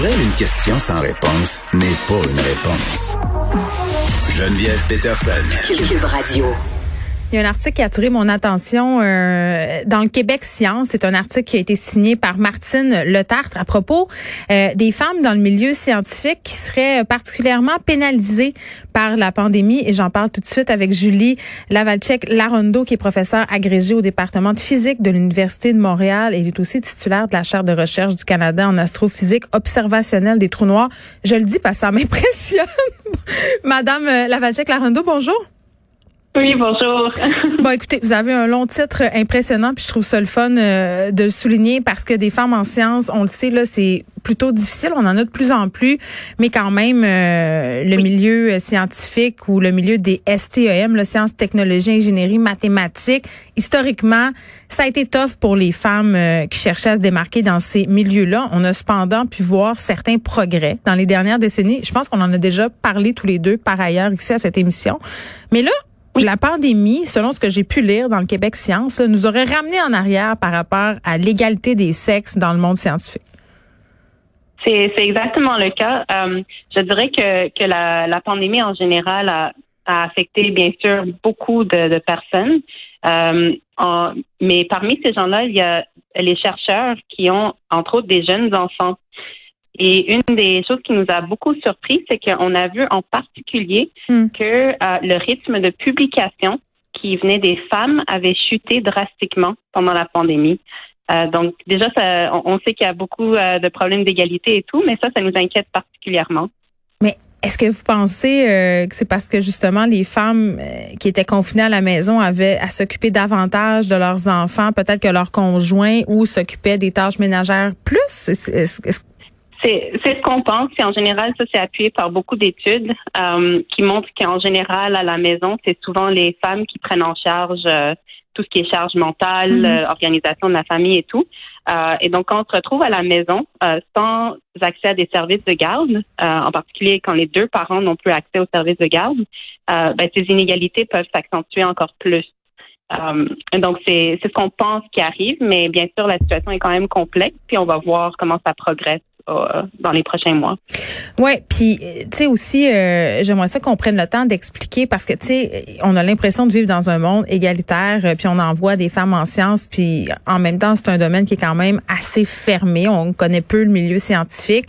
Pour une question sans réponse n'est pas une réponse. Geneviève Peterson. Cube Radio. Il y a un article qui a attiré mon attention euh, dans le Québec Science. C'est un article qui a été signé par Martine Letartre à propos euh, des femmes dans le milieu scientifique qui seraient particulièrement pénalisées par la pandémie. Et j'en parle tout de suite avec Julie Lavalchek-Larondo, qui est professeure agrégée au département de physique de l'Université de Montréal. Elle est aussi titulaire de la chaire de recherche du Canada en astrophysique observationnelle des trous noirs. Je le dis parce que ça m'impressionne. Madame Lavalchek-Larondo, bonjour. Oui, bonjour. bon, écoutez, vous avez un long titre impressionnant, puis je trouve ça le fun euh, de le souligner parce que des femmes en sciences, on le sait, là, c'est plutôt difficile. On en a de plus en plus, mais quand même, euh, le milieu scientifique ou le milieu des STEM, le sciences, technologies, ingénierie, mathématiques, historiquement, ça a été tough pour les femmes euh, qui cherchaient à se démarquer dans ces milieux-là. On a cependant pu voir certains progrès dans les dernières décennies. Je pense qu'on en a déjà parlé tous les deux par ailleurs ici à cette émission. Mais là, la pandémie, selon ce que j'ai pu lire dans le Québec Science, nous aurait ramené en arrière par rapport à l'égalité des sexes dans le monde scientifique. C'est exactement le cas. Euh, je dirais que, la, pandémie en général a, affecté bien sûr beaucoup de, personnes. Euh, mais parmi ces gens-là, il y a les chercheurs qui ont entre autres des jeunes enfants. Et une des choses qui nous a beaucoup surpris, c'est qu'on a vu en particulier hmm. que euh, le rythme de publication qui venait des femmes avait chuté drastiquement pendant la pandémie. Euh, donc déjà, ça, on, sait qu'il y a beaucoup euh, de problèmes d'égalité et tout, mais ça, ça nous inquiète particulièrement. Mais est-ce que vous pensez que c'est parce que justement les femmes qui étaient confinées à la maison avaient à s'occuper davantage de leurs enfants, peut-être que leurs conjoints, ou s'occupaient des tâches ménagères plus? Est-ce, c'est ce qu'on pense. Et en général, ça c'est appuyé par beaucoup d'études euh, qui montrent qu'en général, à la maison, c'est souvent les femmes qui prennent en charge euh, tout ce qui est charge mentale, mm-hmm. euh, organisation de la famille et tout. et donc, quand on se retrouve à la maison sans accès à des services de garde, en particulier quand les deux parents n'ont plus accès aux services de garde, ben, ces inégalités peuvent s'accentuer encore plus. donc, c'est ce qu'on pense qui arrive, mais bien sûr, la situation est quand même complexe, puis on va voir comment ça progresse euh, dans les prochains mois. Ouais, puis tu sais aussi, euh, j'aimerais ça qu'on prenne le temps d'expliquer parce que tu sais, on a l'impression de vivre dans un monde égalitaire, euh, puis on envoie des femmes en sciences, puis en même temps c'est un domaine qui est quand même assez fermé. On connaît peu le milieu scientifique.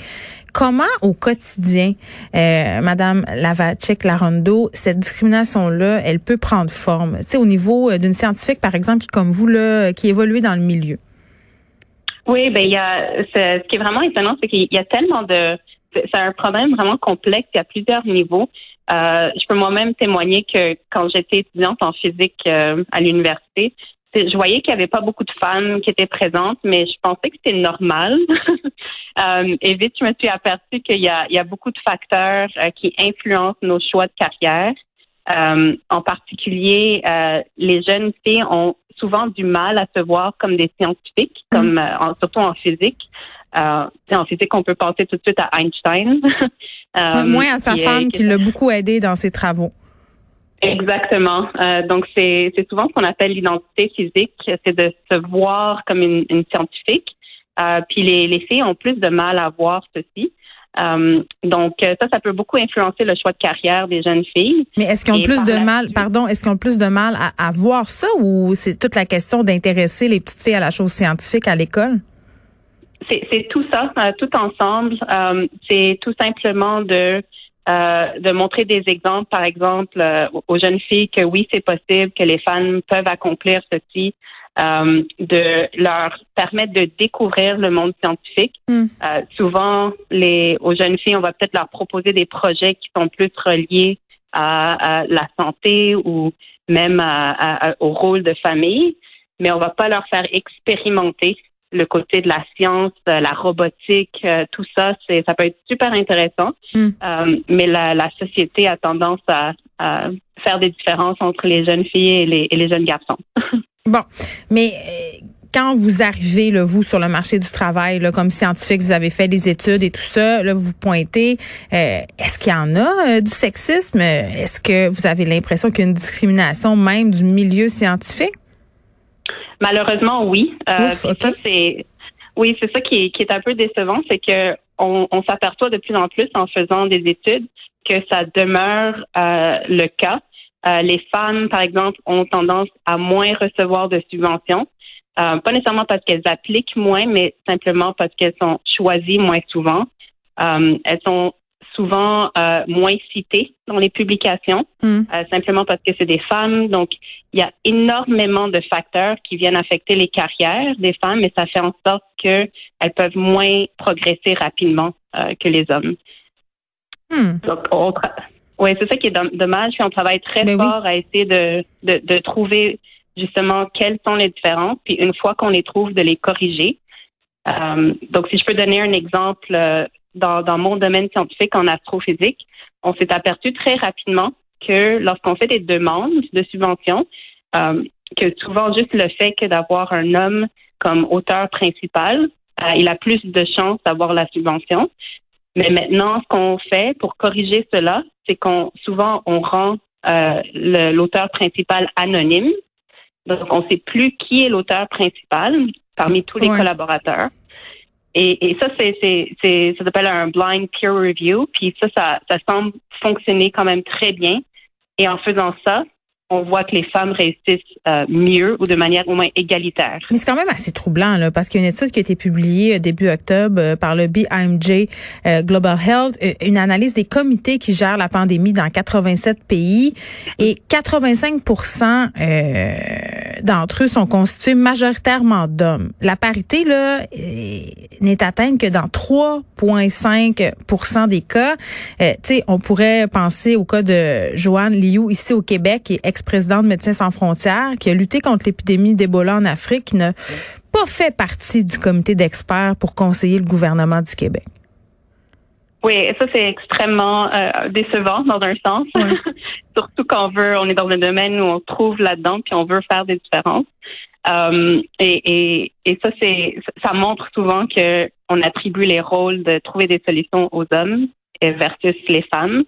Comment au quotidien, euh, Madame Lavachek Larondo, cette discrimination-là, elle peut prendre forme, tu sais, au niveau d'une scientifique par exemple qui comme vous là, qui évolue dans le milieu. Oui, ben il y a ce, qui est vraiment étonnant, c'est qu'il y a tellement de c'est un problème vraiment complexe, a plusieurs niveaux. Euh, je peux moi-même témoigner que quand j'étais étudiante en physique euh, à l'université, je voyais qu'il y avait pas beaucoup de femmes qui étaient présentes, mais je pensais que c'était normal. euh, et vite, je me suis aperçue qu'il y a, il y a beaucoup de facteurs euh, qui influencent nos choix de carrière. Euh, en particulier, les jeunes filles ont souvent du mal à se voir comme des scientifiques, mm. comme euh, surtout en physique. Euh, en physique, on peut penser tout de suite à Einstein. euh, moins à sa femme qui l'a beaucoup aidé dans ses travaux. Exactement. Euh, donc, c'est souvent ce qu'on appelle l'identité physique, c'est de se voir comme une, une scientifique. Puis les, les filles ont plus de mal à voir ceci. Euh, donc ça, ça peut beaucoup influencer le choix de carrière des jeunes filles. Mais est-ce qu'ils ont plus de mal, pardon, est-ce qu'ils ont plus de mal à, voir ça ou c'est toute la question d'intéresser les petites filles à la chose scientifique à l'école? C'est tout ça, euh, tout ensemble. Euh, c'est tout simplement de euh, de montrer des exemples, par exemple, aux jeunes filles que oui, c'est possible, que les femmes peuvent accomplir ceci, euh, de leur permettre de découvrir le monde scientifique. Hmm. Euh, souvent, les, aux jeunes filles, on va peut-être leur proposer des projets qui sont plus reliés à, la santé ou même au rôle de famille, mais on va pas leur faire expérimenter le côté de la science, la robotique, euh, tout ça, c'est ça peut être super intéressant. Hmm. mais la, la, société a tendance à, faire des différences entre les jeunes filles et les, et les jeunes garçons. Bon, mais euh, quand vous arrivez, là, vous, sur le marché du travail, là, comme scientifique, vous avez fait des études et tout ça, là, vous pointez, euh, est-ce qu'il y en a euh, du sexisme? Est-ce que vous avez l'impression qu'il y a une discrimination même du milieu scientifique? Malheureusement, oui. ça, c'est Oui, c'est ça qui est, qui est un peu décevant, c'est que on, on s'aperçoit de plus en plus en faisant des études que ça demeure euh, le cas. Euh, les femmes, par exemple, ont tendance à moins recevoir de subventions. Euh, pas nécessairement parce qu'elles appliquent moins, mais simplement parce qu'elles sont choisies moins souvent. Euh, elles sont souvent euh, moins citées dans les publications, Hmm. euh, simplement parce que c'est des femmes. Donc, il y a énormément de facteurs qui viennent affecter les carrières des femmes, et ça fait en sorte qu'elles peuvent moins progresser rapidement euh, que les hommes. Hmm. Donc, on tra- ouais, c'est ça qui est dom- dommage. Puis on travaille très Ben oui. fort à essayer de, de, de trouver justement quelles sont les différences. Puis une fois qu'on les trouve, de les corriger. Euh, donc, si je peux donner un exemple, euh, dans, dans mon domaine scientifique en astrophysique, on s'est aperçu très rapidement que lorsqu'on fait des demandes de subventions, euh, que souvent juste le fait que d'avoir un homme comme auteur principal, euh, il a plus de chances d'avoir la subvention. Mais maintenant, ce qu'on fait pour corriger cela, c'est qu'on souvent on rend euh, l'auteur principal anonyme. Donc, on ne sait plus qui est l'auteur principal parmi tous les Ouais. collaborateurs. Et, et ça, c'est, c'est, c'est, ça s'appelle un blind peer review. Puis ça, ça, ça semble fonctionner quand même très bien. Et en faisant ça, on voit que les femmes réussissent euh, mieux ou de manière au moins égalitaire. Mais c'est quand même assez troublant, là, parce qu'il y a une étude qui a été publiée euh, début octobre euh, par le BIMJ euh, Global Health, euh, une analyse des comités qui gèrent la pandémie dans 87 pays, et 85 euh, d'entre eux sont constitués majoritairement d'hommes. La parité là n'est atteinte que dans 3,5% des cas. Tu sais, on pourrait penser au cas de Joanne Liu ici au Québec, qui ex-présidente de Médecins sans frontières, qui a lutté contre l'épidémie d'Ebola en Afrique, qui n'a pas fait partie du comité d'experts pour conseiller le gouvernement du Québec. Oui, ça c'est extrêmement euh, décevant dans un sens. Surtout quand on veut, on est dans un domaine où on trouve là-dedans puis on veut faire des différences. Euh, et, et, et ça c'est, ça montre souvent que on attribue les rôles de trouver des solutions aux hommes versus les femmes.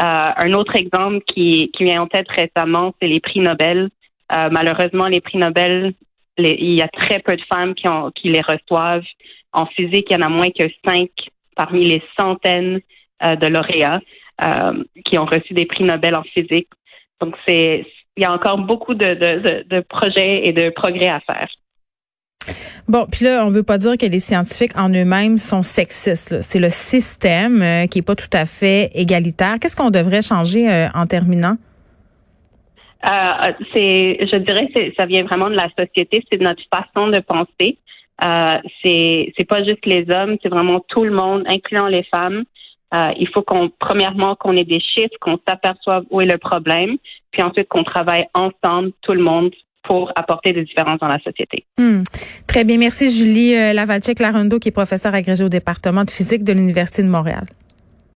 Euh, un autre exemple qui, qui vient en tête récemment, c'est les prix Nobel. Euh, malheureusement, les prix Nobel, il y a très peu de femmes qui, ont, qui les reçoivent. En physique, il y en a moins que cinq parmi les centaines euh, de lauréats qui ont reçu des prix Nobel en physique. Donc, c'est il y a encore beaucoup de, de, de, de projets et de progrès à faire. Bon, puis là, on veut pas dire que les scientifiques en eux-mêmes sont sexistes. C'est le système euh, qui est pas tout à fait égalitaire. Qu'est-ce qu'on devrait changer euh, en terminant? Euh, c'est, je dirais, c'est, ça vient vraiment de la société, c'est notre façon de penser. C'est, c'est pas juste les hommes, c'est vraiment tout le monde, incluant les femmes. Il faut qu'on, premièrement, qu'on ait des chiffres, qu'on s'aperçoive où est le problème, puis ensuite qu'on travaille ensemble, tout le monde, pour apporter des différences dans la société. Hmm. Très bien. Merci, Julie euh, Lavalchek-Larundo, qui est professeure agrégée au département de physique de l'Université de Montréal.